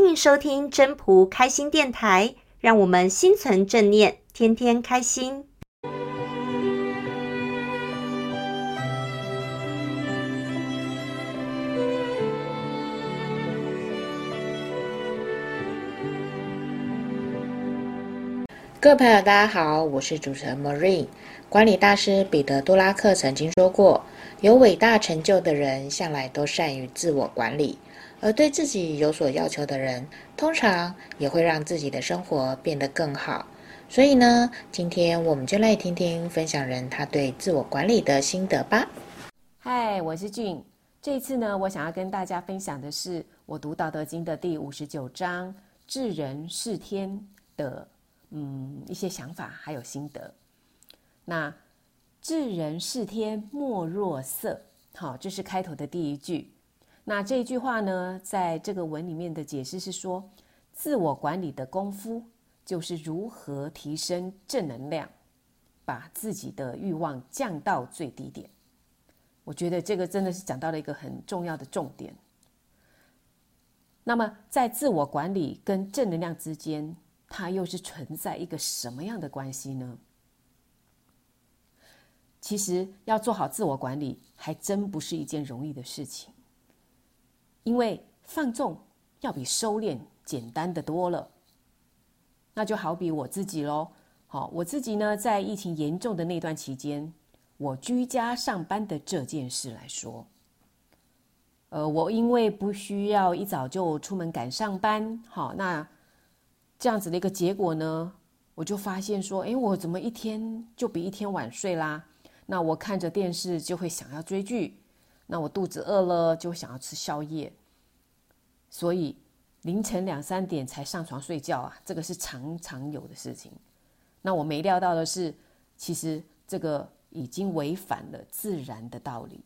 欢迎收听真朴开心电台，让我们心存正念，天天开心。各位朋友，大家好，我是主持人 Marine。管理大师彼得·杜拉克曾经说过：“有伟大成就的人，向来都善于自我管理。”而对自己有所要求的人，通常也会让自己的生活变得更好。所以呢，今天我们就来听听分享人他对自我管理的心得吧。嗨，我是俊。这次呢，我想要跟大家分享的是我读《道德经》的第五十九章“治人是天”的嗯一些想法还有心得。那“治人是天，莫若色”，好，这是开头的第一句。那这一句话呢，在这个文里面的解释是说，自我管理的功夫就是如何提升正能量，把自己的欲望降到最低点。我觉得这个真的是讲到了一个很重要的重点。那么，在自我管理跟正能量之间，它又是存在一个什么样的关系呢？其实要做好自我管理，还真不是一件容易的事情。因为放纵要比收敛简单的多了，那就好比我自己喽。好，我自己呢，在疫情严重的那段期间，我居家上班的这件事来说，呃，我因为不需要一早就出门赶上班，好，那这样子的一个结果呢，我就发现说，诶，我怎么一天就比一天晚睡啦？那我看着电视就会想要追剧。那我肚子饿了，就想要吃宵夜，所以凌晨两三点才上床睡觉啊，这个是常常有的事情。那我没料到的是，其实这个已经违反了自然的道理，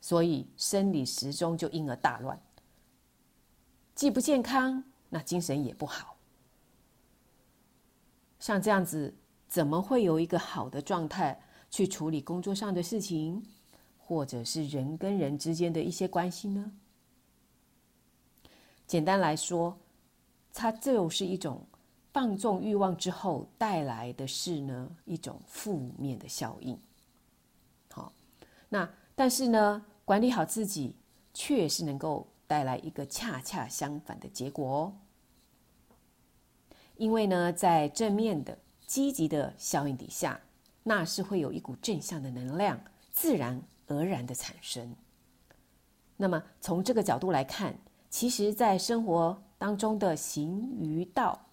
所以生理时钟就因而大乱，既不健康，那精神也不好。像这样子，怎么会有一个好的状态去处理工作上的事情？或者是人跟人之间的一些关系呢？简单来说，它就是一种放纵欲望之后带来的是呢，一种负面的效应。好，那但是呢，管理好自己，却是能够带来一个恰恰相反的结果哦。因为呢，在正面的、积极的效应底下，那是会有一股正向的能量，自然。而然的产生。那么从这个角度来看，其实，在生活当中的行于道，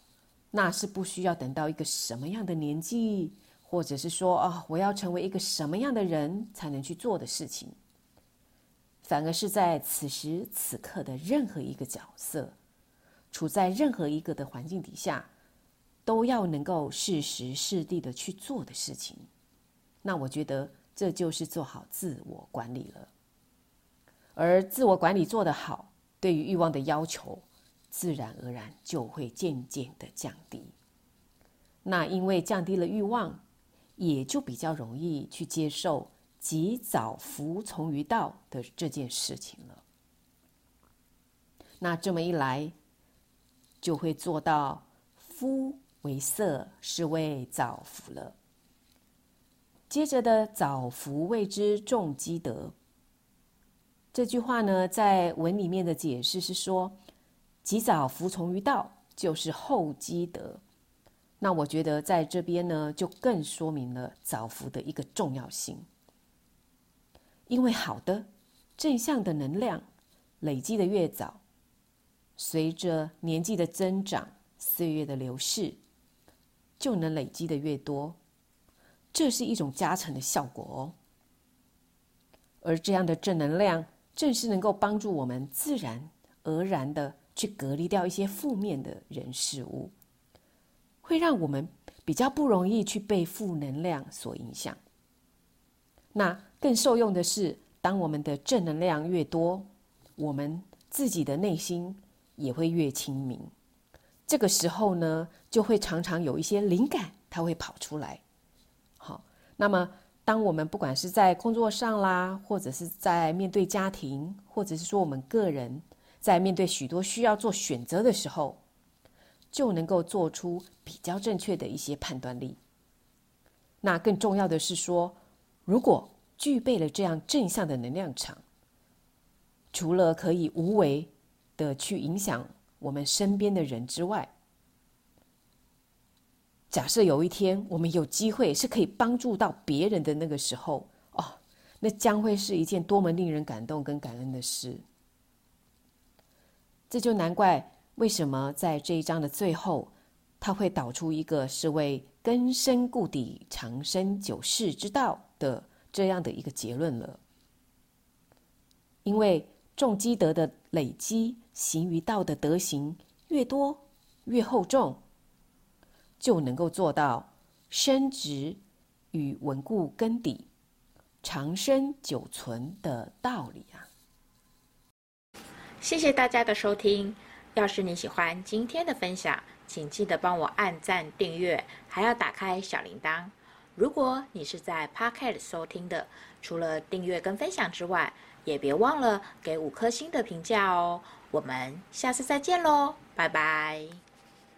那是不需要等到一个什么样的年纪，或者是说啊、我要成为一个什么样的人才能去做的事情，反而是在此时此刻的任何一个角色，处在任何一个的环境底下，都要能够适时适地的去做的事情。那我觉得。这就是做好自我管理了，而自我管理做得好，对于欲望的要求，自然而然就会渐渐的降低。那因为降低了欲望，也就比较容易去接受及早服从于道的这件事情了。那这么一来，就会做到夫为色，是谓早服了。接着的“早服谓之重积德”这句话呢，在文里面的解释是说，及早服从于道，就是厚积德。那我觉得在这边呢，就更说明了早服的一个重要性。因为好的正向的能量累积的越早，随着年纪的增长、岁月的流逝，就能累积的越多。这是一种加成的效果哦，而这样的正能量，正是能够帮助我们自然而然的去隔离掉一些负面的人事物，会让我们比较不容易去被负能量所影响。那更受用的是，当我们的正能量越多，我们自己的内心也会越清明。这个时候呢，就会常常有一些灵感，它会跑出来。那么，当我们不管是在工作上啦，或者是在面对家庭，或者是说我们个人，在面对许多需要做选择的时候，就能够做出比较正确的一些判断力。那更重要的是说，如果具备了这样正向的能量场，除了可以无为的去影响我们身边的人之外，假设有一天我们有机会是可以帮助到别人的那个时候，哦，那将会是一件多么令人感动跟感恩的事。这就难怪为什么在这一章的最后，他会导出一个是为根深固底、长生久世之道的这样的一个结论了。因为重积德的累积，行于道的德行越多越厚重，就能够做到深植与稳固根底、长生久存的道理啊！谢谢大家的收听。要是你喜欢今天的分享，请记得帮我按赞、订阅，还要打开小铃铛。如果你是在 Pocket 收听的，除了订阅跟分享之外，也别忘了给五颗星的评价哦。我们下次再见喽，拜拜。